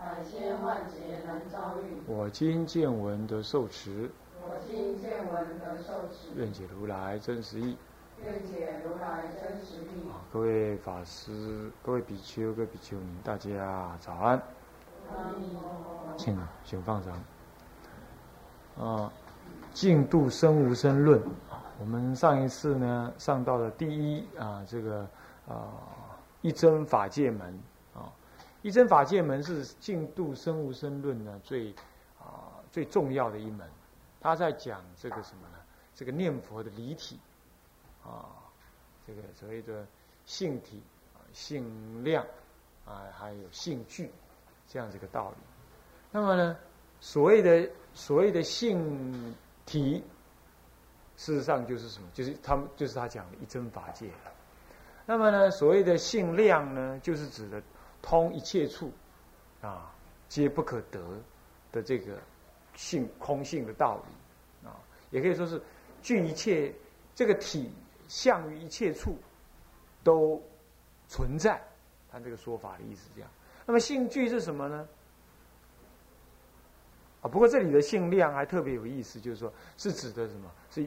百千万劫难遭遇。我今见闻得受持，我今见闻得受持，愿解如来真实义。愿解如来真实义。啊，各位法师、各位比丘、各位比丘尼，大家早安，阿弥陀佛。请请放掌。啊，净度生无生论，我们上一次呢上到了第一啊这个啊一真法界门啊，一真法界门是净度生无生论呢最啊最重要的一门，他在讲这个什么呢？这个念佛的离体啊，这个所谓的性体、啊性量啊，还有性具这样子一个道理。那么呢，所谓的所谓的性体，事实上就是什么？就是他们就是他讲的一真法界。那么呢，所谓的性量呢，就是指的通一切处啊，皆不可得的这个性空性的道理啊，也可以说是具一切这个体相于一切处都存在。他这个说法的意思是这样。那么性具是什么呢？啊，不过这里的性量还特别有意思，就是说是指的什么？是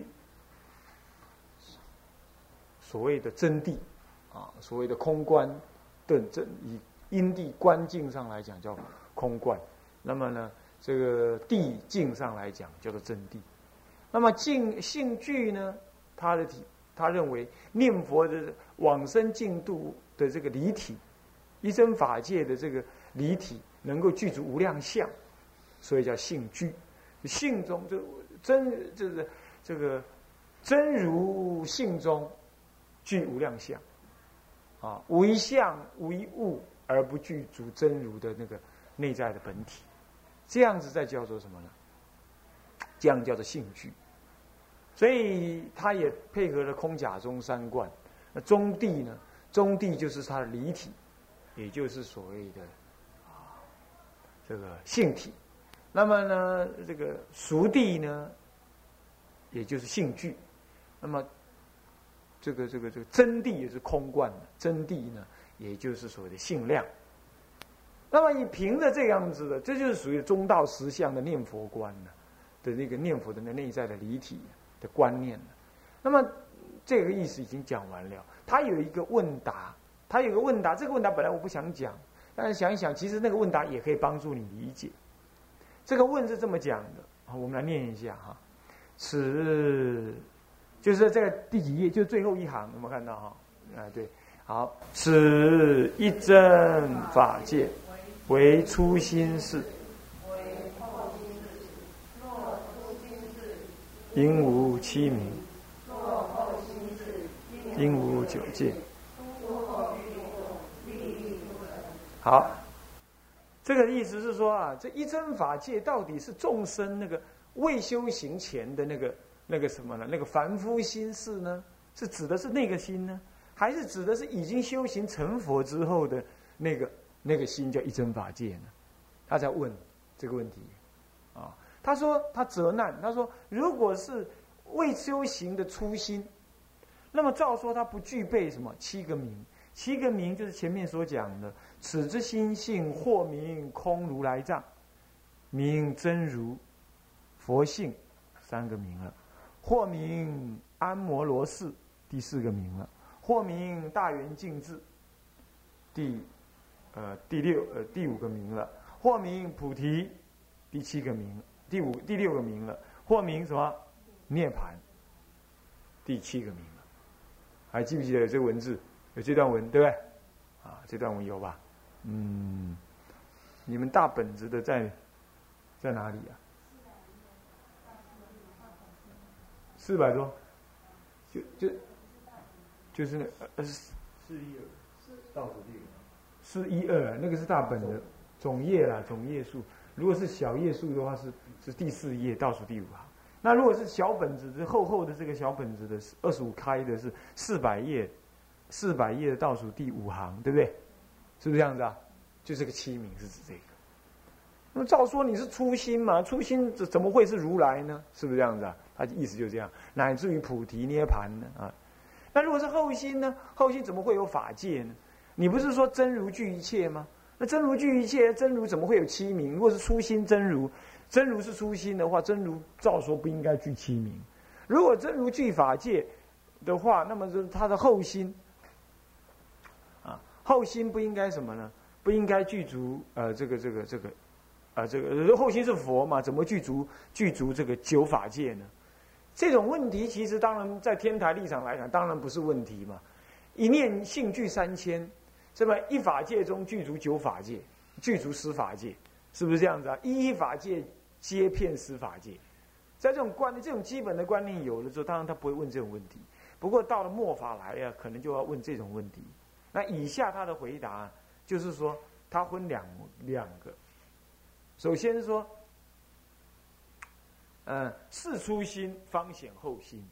所谓的真谛啊，所谓的空观的真以因地观境上来讲叫空观，那么呢，这个地境上来讲叫做真谛。那么净性具呢，他的体他认为念佛的往生净度的这个离体，一真法界的这个离体能够具足无量相。所以叫性具，性中就真就是这个真如性中具无量相，啊，无一相无一物而不具足真如的那个内在的本体，这样子再叫做什么呢？这样叫做性具，所以它也配合了空假中三观。那中地呢？中地就是它的离体，也就是所谓的啊这个性体。那么呢，这个熟地呢，也就是性具。那么，这个这个这个真谛也是空观的，真谛呢，也就是所谓的性量。那么，你凭着这样子的，这就是属于中道实相的念佛观呢的那个念佛的那内在的离体的观念那么，这个意思已经讲完了。他有一个问答，他有个问答，这个问答本来我不想讲，但是想一想，其实那个问答也可以帮助你理解。这个问是这么讲的，好，我们来念一下哈。此就是在第几页？就最后一行，有没有看到哈？啊，对，好，此一真法界为初心事，应无七名，应无九界。好。这个意思是说啊，这一真法界到底是众生那个未修行前的那个那个什么呢？那个凡夫心事呢？是指的是那个心呢，还是指的是已经修行成佛之后的那个那个心叫一真法界呢？他在问这个问题啊。他说他责难，他说如果是未修行的初心，那么照说他不具备什么七个名。七个名就是前面所讲的，此之心性或名空如来藏，名真如，佛性，三个名了；或名安摩罗氏，第四个名了；或名大圆净智，第，呃第六呃第五个名了；或名菩提，第七个名，第五第六个名了；或名什么涅盘，第七个名了。还记不记得这文字？有这段文对不对？啊，这段文有吧？嗯，你们大本子的在在哪里啊？四百多，就就就是那呃四一二，倒数第二，四一二，那个是大本的总页啦，总页数。如果是小页数的话，是是第四页倒数第五行。那如果是小本子，这厚厚的这个小本子的，二十五开的是四百页，四百页的倒数第五行，对不对？是不是这样子啊？就这个七名是指这个。那么照说你是初心嘛？初心怎怎么会是如来呢？是不是这样子啊？他意思就这样，乃至于菩提涅盘呢啊。那如果是后心呢？后心怎么会有法界呢？你不是说真如具一切吗？那真如具一切，真如怎么会有七名？如果是初心真如，真如是初心的话，真如照说不应该具七名。如果真如具法界的话，那么是他的后心啊，后心不应该什么呢？不应该具足呃这个这个这个啊这个后心是佛嘛？怎么具足具足这个九法界呢？这种问题其实当然在天台立场来讲，当然不是问题嘛。一念性具三千，是吧？一法界中具足九法界，具足十法界，是不是这样子啊？一法界皆遍十法界，在这种观念、这种基本的观念有了之后，当然他不会问这种问题。不过到了末法来呀，可能就要问这种问题。那以下他的回答就是说，他分两两个，首先说。嗯，是初心方显后心。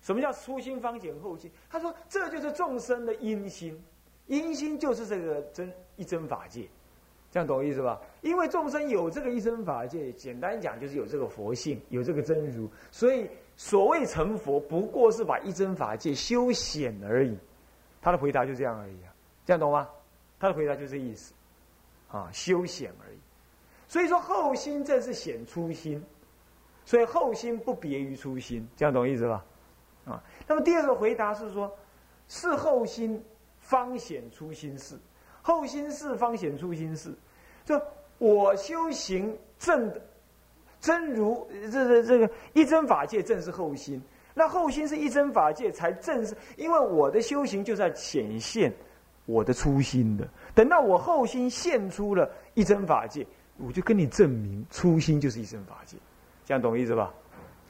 什么叫初心方显后心？他说，这就是众生的因心，因心就是这个真一真法界，这样懂我意思吧？因为众生有这个一真法界，简单讲就是有这个佛性，有这个真如，所以所谓成佛，不过是把一真法界修显而已。他的回答就这样而已啊，这样懂吗？他的回答就这意思，啊，修显而已。所以说后心正是显初心，所以后心不别于初心，这样懂意思吧？啊，那么第二个回答是说，是后心方显初心事，后心事方显初心事，就我修行正真如这这这个一真法界正是后心，那后心是一真法界才正是，因为我的修行就在显现我的初心的，等到我后心现出了一真法界。我就跟你证明，初心就是一生法界，这样懂我意思吧？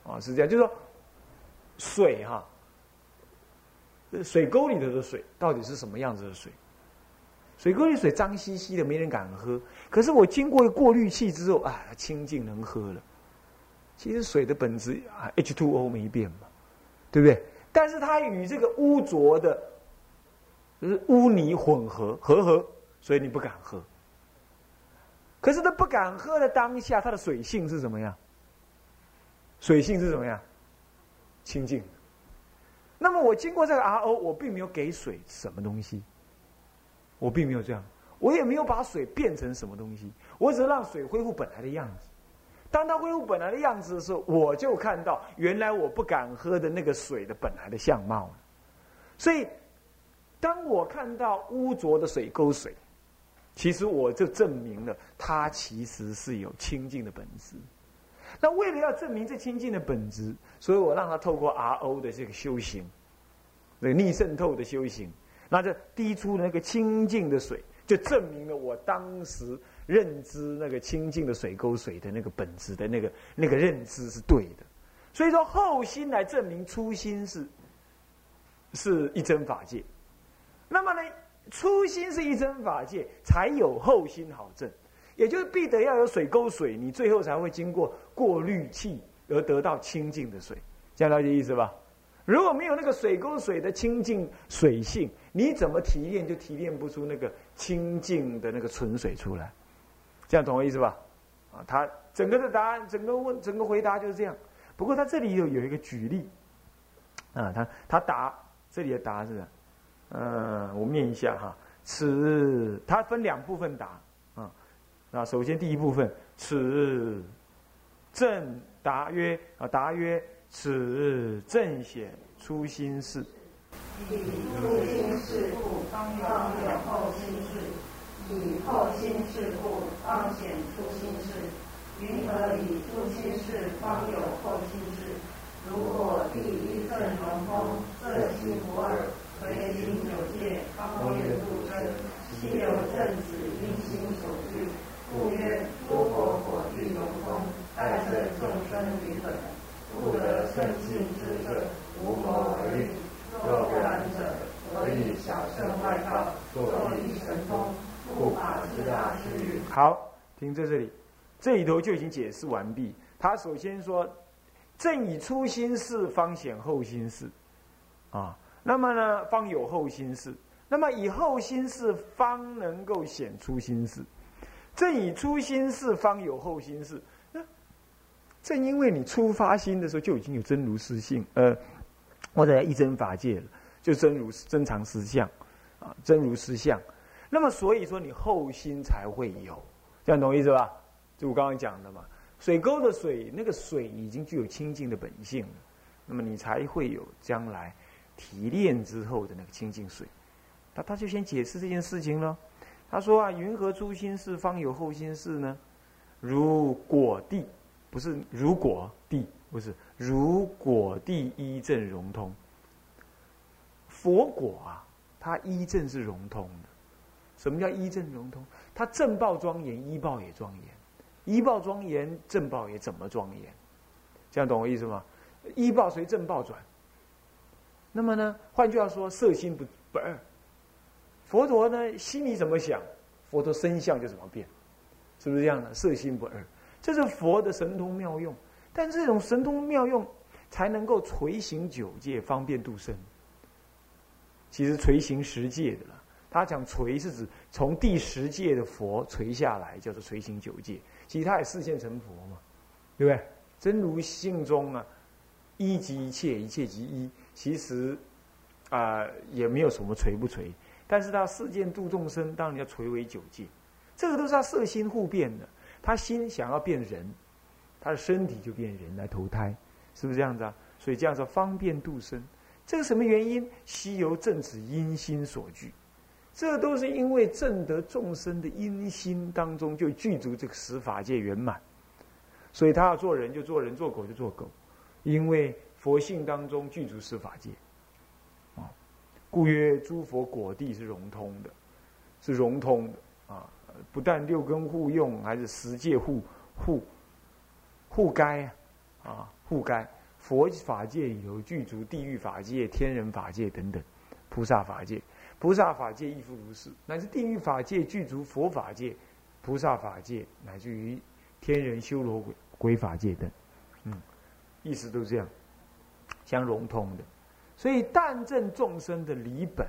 啊，是这样，就是说，水哈，水沟里头的水到底是什么样子的水？水沟里水脏兮兮的，没人敢喝。可是我经过过滤器之后，啊，清净能喝了。其实水的本质啊，H2O 没变嘛，对不对？但是它与这个污浊的，就是污泥混合合合，所以你不敢喝。可是他不敢喝的当下，他的水性是什么样？水性是怎么样？清净。那么我经过这个 RO，我并没有给水什么东西，我并没有这样，我也没有把水变成什么东西，我只是让水恢复本来的样子。当它恢复本来的样子的时候，我就看到原来我不敢喝的那个水的本来的相貌。所以，当我看到污浊的水沟水。其实我就证明了，他其实是有清净的本质。那为了要证明这清净的本质，所以我让他透过 RO 的这个修行，那个逆渗透的修行，那这滴出那个清净的水，就证明了我当时认知那个清净的水沟水的那个本质的那个那个认知是对的。所以说后心来证明初心是是一真法界。那么呢？初心是一真法界，才有后心好证，也就是必得要有水沟水，你最后才会经过过滤器而得到清净的水，这样了解意思吧？如果没有那个水沟水的清净水性，你怎么提炼就提炼不出那个清净的那个纯水出来，这样懂我意思吧？啊，他整个的答案，整个问，整个回答就是这样。不过他这里有有一个举例，啊，他他答这里的答是。嗯，我念一下哈。此它分两部分答，啊，那首先第一部分，此正答曰啊，答曰此正显初心事。以初心事故，方有后心事；以后心事故，方显初心事。云何以初心事方有后心事？如果第一正龙风，色心不二。唯心有界，方业不真。昔有正子，因心所具，故曰：诸佛火炬永空，爱色众生于本，故得圣性之者，无谋而喻。若不然者，何以小圣外道，作以神通，护法之大之语？好，停在这里，这里头就已经解释完毕。他首先说，正以初心事方显后心事，啊，那么呢，方有后心事。那么以后心事方能够显出心事。正以初心事方有后心事。那正因为你初发心的时候就已经有真如实性，呃，或者一真法界了，就真如真常实相，啊，真如实相。那么所以说你后心才会有，这样懂意思吧？就我刚刚讲的嘛，水沟的水，那个水已经具有清净的本性了，那么你才会有将来提炼之后的那个清净水。那他就先解释这件事情了。他说啊，云何初心事方有后心事呢？如果地，不是如果地，不是如果地一正融通。佛果啊，它一正是融通的。什么叫一正融通？它正报庄严，一报也庄严；一报庄严，正报也怎么庄严？这样懂我意思吗？一报随正报转。那么呢，换句话说，色心不不二。佛陀呢，心里怎么想，佛陀身相就怎么变，是不是这样的？色心不二，这是佛的神通妙用。但这种神通妙用，才能够垂行九界，方便度生。其实垂行十界的了。他讲垂是指从第十界的佛垂下来，叫做垂行九界。其实他也视现成佛嘛，对不对？真如性中啊，一即一切，一切即一。其实啊，也没有什么垂不垂。但是他世间度众生，当然要垂为九界。这个都是他色心互变的。他心想要变人，他的身体就变人来投胎，是不是这样子啊？所以这样子方便度生。这个什么原因？西游正此因心所具。这都是因为正得众生的因心当中就具足这个十法界圆满，所以他要做人就做人，做狗就做狗，因为佛性当中具足十法界，故曰诸佛果地是融通的，是融通的啊，不但六根互用，还是十界互互互该啊，互该佛法界里头具足地狱法界、天人法界等等，菩萨法界。菩萨法界亦复如是，乃至地狱法界具足佛法界、菩萨法界，乃至于天人修罗鬼鬼法界等，嗯，意思都这样，相融通的。所以但正众生的理本，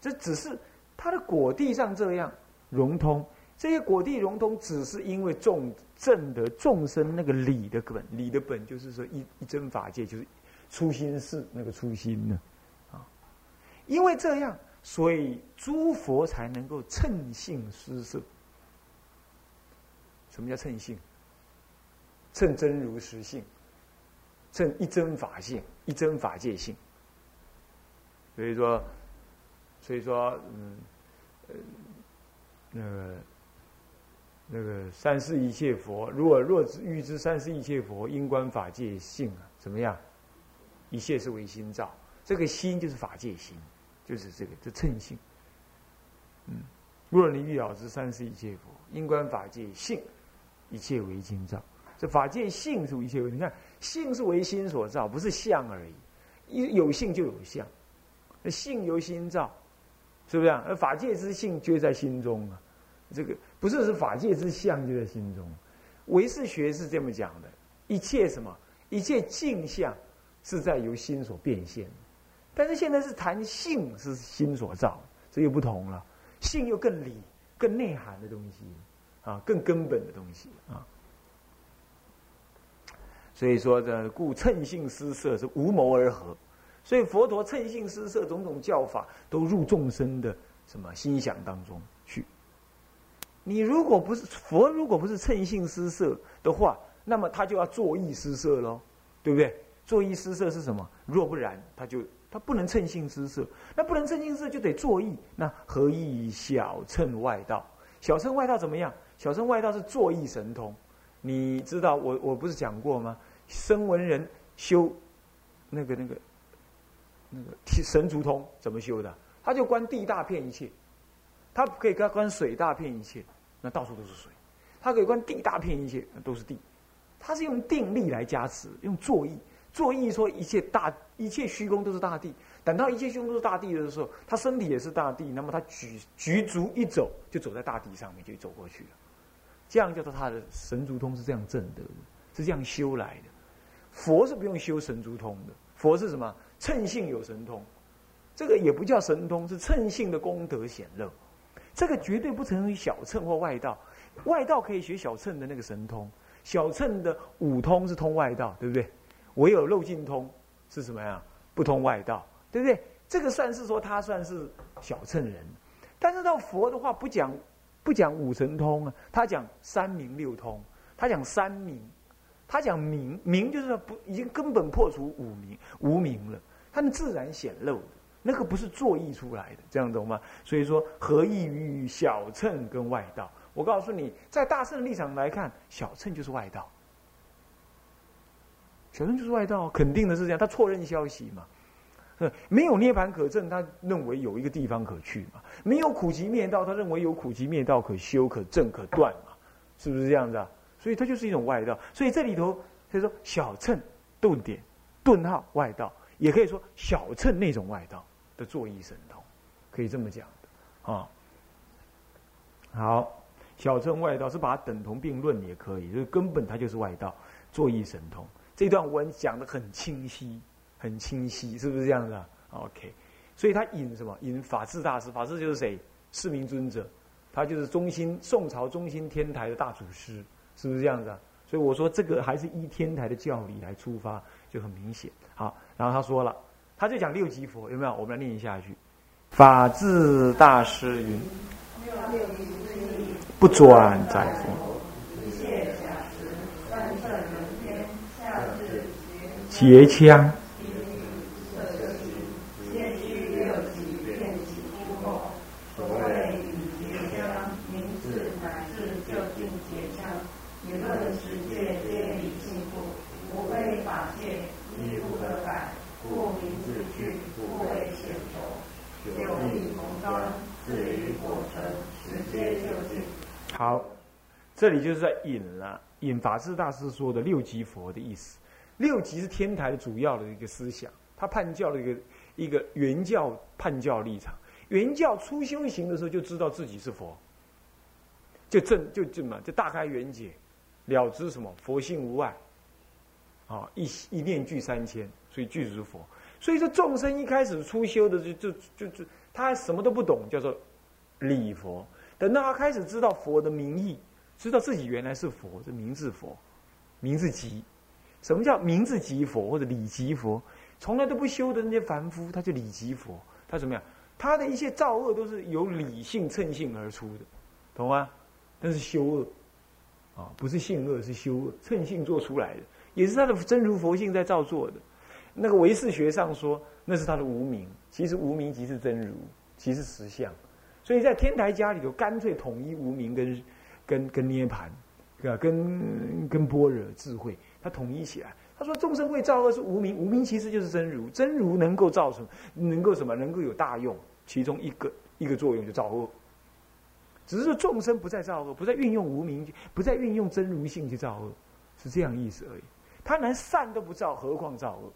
这只是他的果地上这样融通。这些果地融通，只是因为众正的众生那个理的本，理的本就是说一一真法界，就是初心是那个初心呢。啊因为这样，所以诸佛才能够称性施色。什么叫称性？称真如实性，称一真法性，一真法界性。所以说，所以说，嗯，呃，那个那个三世一切佛，如果若知欲知三世一切佛因观法界性啊，怎么样？一切是为心造，这个心就是法界心。就是这个，这称性。嗯，若你欲了知三世一切佛，因观法界性，一切为心造。这法界性是一切为，你看性是为心所造，不是相而已。一有性就有相，性由心造，是不是啊？而法界之性就在心中啊。这个不是是法界之相就在心中。唯识学是这么讲的：一切什么？一切镜像是在由心所变现。但是现在是谈性是心所造，这又不同了。性又更理、更内涵的东西，啊，更根本的东西啊。所以说，这故称性施色是无谋而合。所以佛陀称性施色种种教法，都入众生的什么心想当中去。你如果不是佛，如果不是称性施色的话，那么他就要作意施色喽，对不对？作意施色是什么？若不然，他就。他不能称性施色，那不能称性施色就得作意。那何以小乘外道？小乘外道怎么样？小乘外道是作意神通。你知道我我不是讲过吗？声闻人修那个那个那个神足通怎么修的？他就观地大片一切，他可以观观水大片一切，那到处都是水。他可以观地大片一切，那都是地。他是用定力来加持，用作意。作意说一切大一切虚空都是大地，等到一切虚空都是大地的时候，他身体也是大地，那么他举举足一走就走在大地上面就走过去了，这样叫做他的神足通是这样证得的，是这样修来的。佛是不用修神足通的，佛是什么？称性有神通，这个也不叫神通，是称性的功德显露。这个绝对不成于小乘或外道，外道可以学小乘的那个神通，小乘的五通是通外道，对不对？唯有漏尽通是什么呀？不通外道，对不对？这个算是说他算是小乘人，但是到佛的话不讲不讲五神通啊，他讲三明六通，他讲三明，他讲明明就是说不已经根本破除五明无明了，他们自然显露的。那个不是作意出来的，这样懂吗？所以说，何异于小乘跟外道？我告诉你，在大圣的立场来看，小乘就是外道，小乘就是外道，肯定的是这样。他错认消息嘛，没有涅盘可证，他认为有一个地方可去嘛；没有苦集灭道，他认为有苦集灭道可修、可证、可断嘛，是不是这样子啊？所以它就是一种外道。所以这里头，他说小乘顿点顿号外道，也可以说小乘那种外道。的作意神通，可以这么讲的啊。好，小乘外道是把它等同并论也可以，就是根本它就是外道作意神通。这段文讲的很清晰，很清晰，是不是这样的？OK，所以他引什么？引法治大师，法治就是谁？四明尊者，他就是中心宋朝中心天台的大祖师，是不是这样子啊？所以我说这个还是依天台的教理来出发，就很明显。好，然后他说了。他就讲六级佛有没有？我们来念一下去。法治大师云：不转载佛，结枪。这里就是在引了引法师大师说的六级佛的意思。六级是天台的主要的一个思想，他判教的一个一个原教判教立场。原教初修行的时候就知道自己是佛，就正就这么就大开圆解，了知什么佛性无碍，啊一一念具三千，所以具足佛。所以说众生一开始初修的就就就就他还什么都不懂，叫做礼佛。等到他开始知道佛的名义，知道自己原来是佛，是名字佛，名字即什么叫名字即佛或者理即佛？从来都不修的那些凡夫，他就理即佛。他怎么样？他的一些造恶都是由理性称性而出的，懂吗？那是修恶啊，不是性恶，是修恶，称性做出来的，也是他的真如佛性在造作的。那个唯识学上说，那是他的无名，其实无名即是真如，即是实相。所以在天台家里头，干脆统一无名跟跟跟涅盘，啊，跟跟般若智慧，他统一起来。他说众生会造恶是无名，无名其实就是真如，真如能够造什么？能够什么？能够有大用，其中一个一个作用就造恶。只是说众生不再造恶，不再运用无名，不再运用真如性去造恶，是这样意思而已。他连善都不造，何况造恶？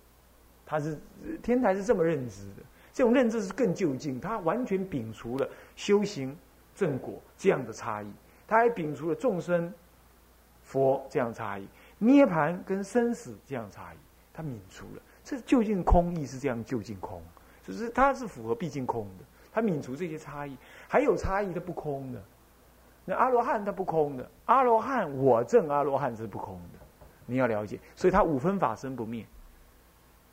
他是天台是这么认知的。这种认知是更就近，他完全摒除了修行正果这样的差异，他还摒除了众生佛这样差异，涅盘跟生死这样差异，他泯除了。这究竟空意是这样究竟空，就是它是符合毕竟空的，他泯除这些差异，还有差异它不空的。那阿罗汉他不空的，阿罗汉我证阿罗汉是不空的，你要了解，所以他五分法身不灭。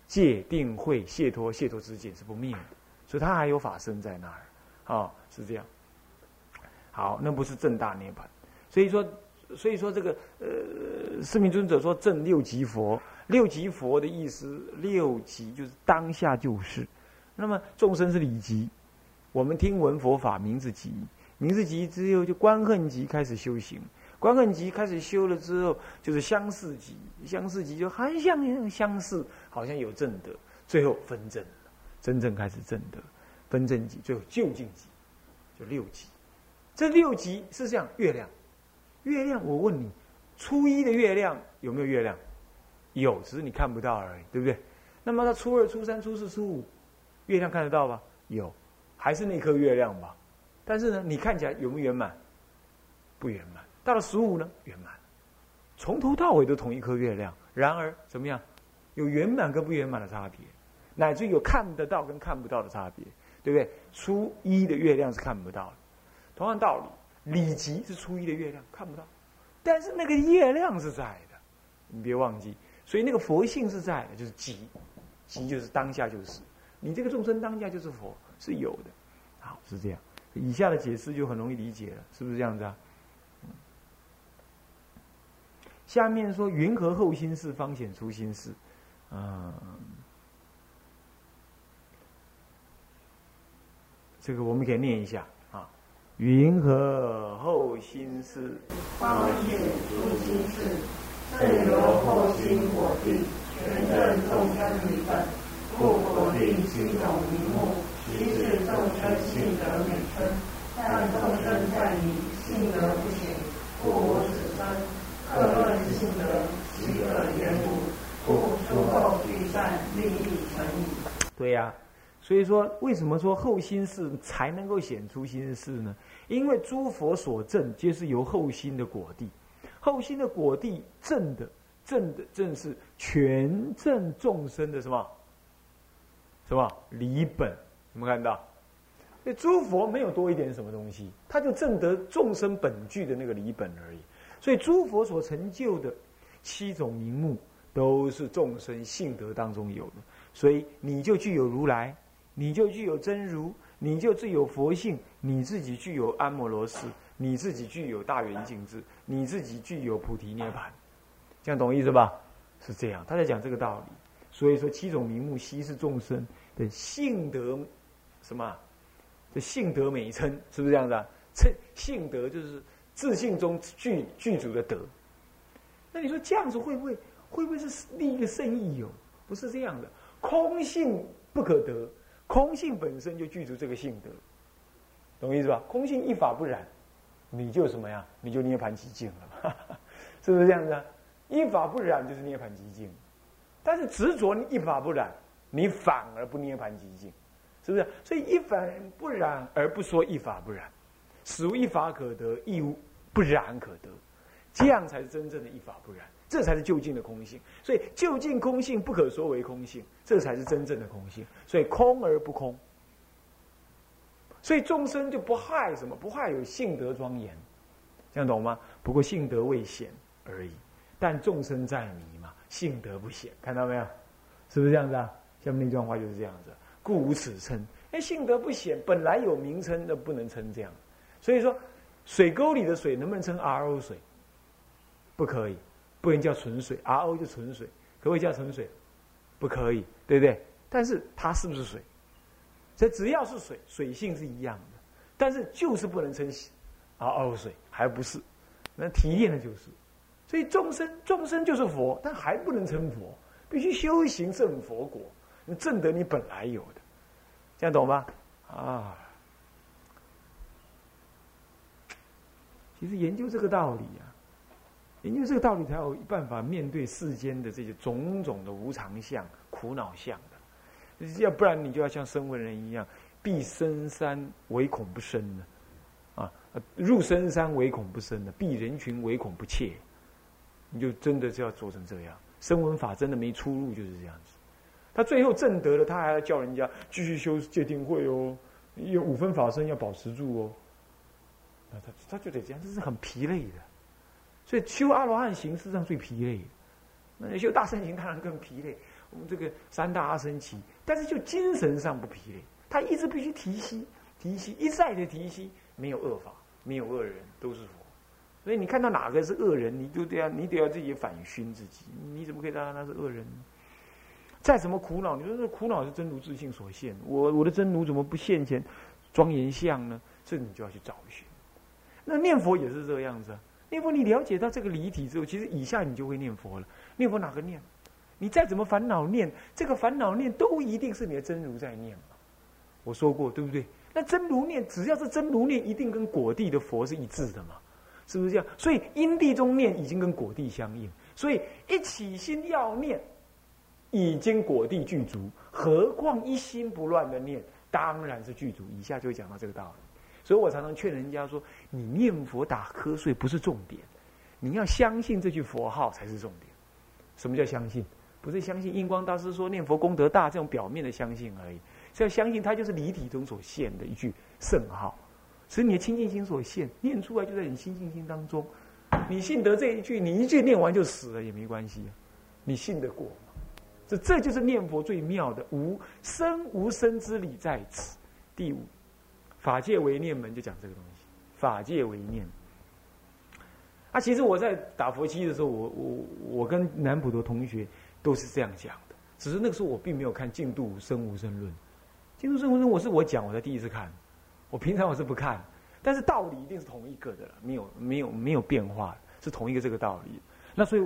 戒定慧解脱解脱之见是不灭的，所以他还有法身在那儿，啊，是这样。好，那不是正大涅槃。所以说，所以说这个呃，四明尊者说正六级佛，六级佛的意思，六级就是当下就是。那么众生是理级，我们听闻佛法名字级，名字级之后就观恨级开始修行。观恨集开始修了之后，就是相似集，相似集就很像相似，好像有正德，最后分正，真正开始正德，分正集，最后究竟集，就六集。这六级是像月亮，月亮，我问你，初一的月亮有没有月亮？有，只是你看不到而已，对不对？那么到初二、初三、初四、初五，月亮看得到吧？有，还是那颗月亮吧？但是呢，你看起来有没有圆满？不圆满。到了十五呢，圆满，从头到尾都同一颗月亮。然而怎么样？有圆满跟不圆满的差别，乃至有看得到跟看不到的差别，对不对？初一的月亮是看不到的，同样道理，里极是初一的月亮看不到，但是那个月亮是在的，你别忘记。所以那个佛性是在的，就是极，极就是当下就是，你这个众生当下就是佛，是有的。好，是这样。以下的解释就很容易理解了，是不是这样子啊？下面说云何后心事方显出心事？嗯，这个我们可以念一下。云何后心事方显出心事？正由后心果地，全正众生理本，故果地七种名目，即是众生性德美称。但众生在于性德不显，故我此生各论性德，其可言无。故出后聚散，利益成矣。对呀，所以说为什么说后心事才能够显出心事呢？因为诸佛所证皆是由后心的果地，后心的果地证的证的正是全证众生的什么什么理本？有没有看到？那诸佛没有多一点什么东西，他就证得众生本具的那个理本而已。所以诸佛所成就的七种名目。都是众生性德当中有的，所以你就具有如来，你就具有真如，你就具有佛性，你自己具有安摩罗氏，你自己具有大圆净智，你自己具有菩提涅盘，这样懂意思吧？是这样，他在讲这个道理。所以说七种名目悉是众生的性德，什么？这性德美称，是不是这样子啊？称性德就是自信中具具足的德。那你说这样子会不会？会不会是另一个圣意有？不是这样的，空性不可得，空性本身就具足这个性德，懂意思吧？空性一法不染，你就什么呀？你就涅盘极境了，是不是这样子啊？一法不染就是涅盘极境，但是执着一法不染，你反而不涅盘极境，是不是？所以一法不染而不说一法不染，死无一法可得，亦无不染可得，这样才是真正的一法不染。这才是究竟的空性，所以究竟空性不可说为空性，这才是真正的空性。所以空而不空，所以众生就不害什么？不害有性德庄严，这样懂吗？不过性德未显而已。但众生在迷嘛，性德不显，看到没有？是不是这样子啊？下面那段话就是这样子，故无此称。哎，性德不显，本来有名称的，不能称这样。所以说，水沟里的水能不能称 RO 水？不可以。不能叫纯水，RO 就纯水，可不可以叫纯水？不可以，对不对？但是它是不是水？所以只要是水，水性是一样的，但是就是不能称 RO 水，还不是？那提炼的就是。所以众生，众生就是佛，但还不能成佛，必须修行证佛果，你证得你本来有的，这样懂吗？啊，其实研究这个道理啊。因为这个道理，才有办法面对世间的这些种种的无常相、苦恼相的。要不然，你就要像声闻人一样，避深山唯恐不生的，啊，入深山唯恐不生的，避人群唯恐不怯。你就真的是要做成这样。声闻法真的没出路，就是这样子。他最后证得了，他还要叫人家继续修戒定慧哦，有五分法身要保持住哦。那他他就得这样，这是很疲累的。所以修阿罗汉行事实上最疲累，那修大圣行当然更疲累。我们这个三大阿僧祇，但是就精神上不疲累，他一直必须提息、提息，一再的提息，没有恶法，没有恶人，都是佛。所以你看到哪个是恶人，你就得要你得要自己反熏自己，你怎么可以当他是恶人呢？再怎么苦恼，你说这苦恼是真如自性所现，我我的真如怎么不现前庄严相呢？这你就要去找寻。那念佛也是这个样子。啊念佛，你了解到这个离体之后，其实以下你就会念佛了。念佛哪个念？你再怎么烦恼念，这个烦恼念都一定是你的真如在念。我说过对不对？那真如念，只要是真如念，一定跟果地的佛是一致的嘛？是不是这样？所以因地中念已经跟果地相应，所以一起心要念，已经果地具足，何况一心不乱的念，当然是具足。以下就会讲到这个道理。所以我常常劝人家说：你念佛打瞌睡不是重点，你要相信这句佛号才是重点。什么叫相信？不是相信印光大师说念佛功德大这种表面的相信而已，是要相信它就是离体中所现的一句圣号，是你的清净心所现，念出来就在你清净心当中。你信得这一句，你一句念完就死了也没关系，你信得过吗？这这就是念佛最妙的无生无生之理在此。第五，法界为念门就讲这个东西，法界为念。啊，其实我在打佛七的时候，我我我跟南普陀同学。都是这样讲的，只是那个时候我并没有看《净度生无生论》，《净度生无生论》我是我讲，我才第一次看，我平常我是不看，但是道理一定是同一个的了，没有没有没有变化，是同一个这个道理。那所以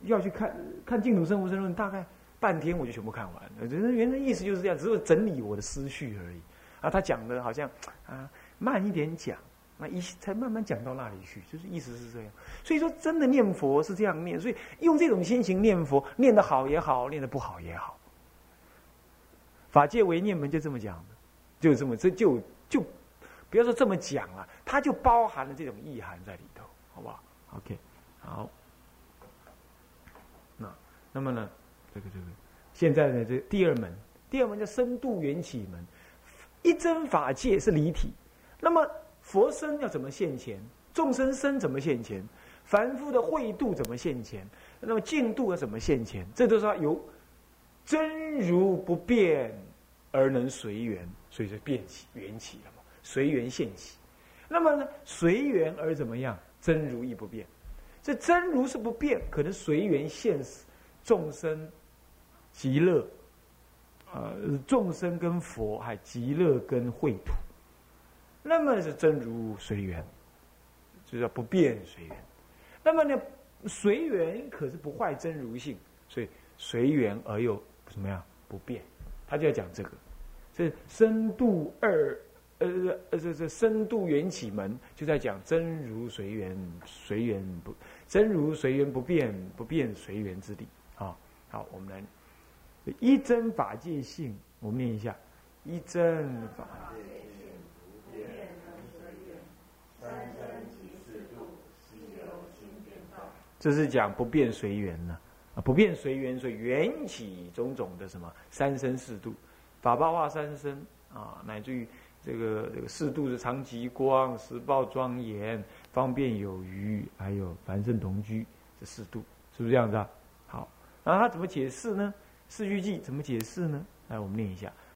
要去看看《净度生无生论》，大概半天我就全部看完了。原原来意思就是这样，只是整理我的思绪而已。啊，他讲的好像啊慢一点讲。那一才慢慢讲到那里去，就是意思是这样。所以说，真的念佛是这样念，所以用这种心情念佛，念得好也好，念得不好也好。法界为念门就这么讲的，就这么这就就不要说这么讲了，它就包含了这种意涵在里头，好不好？OK，好。那那么呢，这个这个，现在呢，这第二门，第二门叫深度缘起门，一真法界是离体，那么。佛身要怎么现前？众生身怎么现前？凡夫的慧度怎么现前？那么净度要怎么现前？这都是由真如不变而能随缘，所以就变起缘起了嘛，随缘现起。那么呢，随缘而怎么样？真如亦不变。这真如是不变，可能随缘现众生极乐，呃，众生跟佛还极乐跟秽土。那么是真如随缘，就叫不变随缘。那么呢，随缘可是不坏真如性，所以随缘而又怎么样不变？他就要讲这个，这深度二呃呃这这深度缘起门就在讲真如随缘，随缘不真如随缘不变，不变随缘之理。啊，好，我们来一真法界性，我们念一下一真法。这是讲不变随缘呢，啊，不变随缘，所以缘起种种的什么三生四度，法报化三生啊，乃至于这个这个四度的常极光、十报庄严、方便有余，还有凡圣同居这四度，是不是这样子啊？好，那他怎么解释呢？四句偈怎么解释呢？来，我们念一下。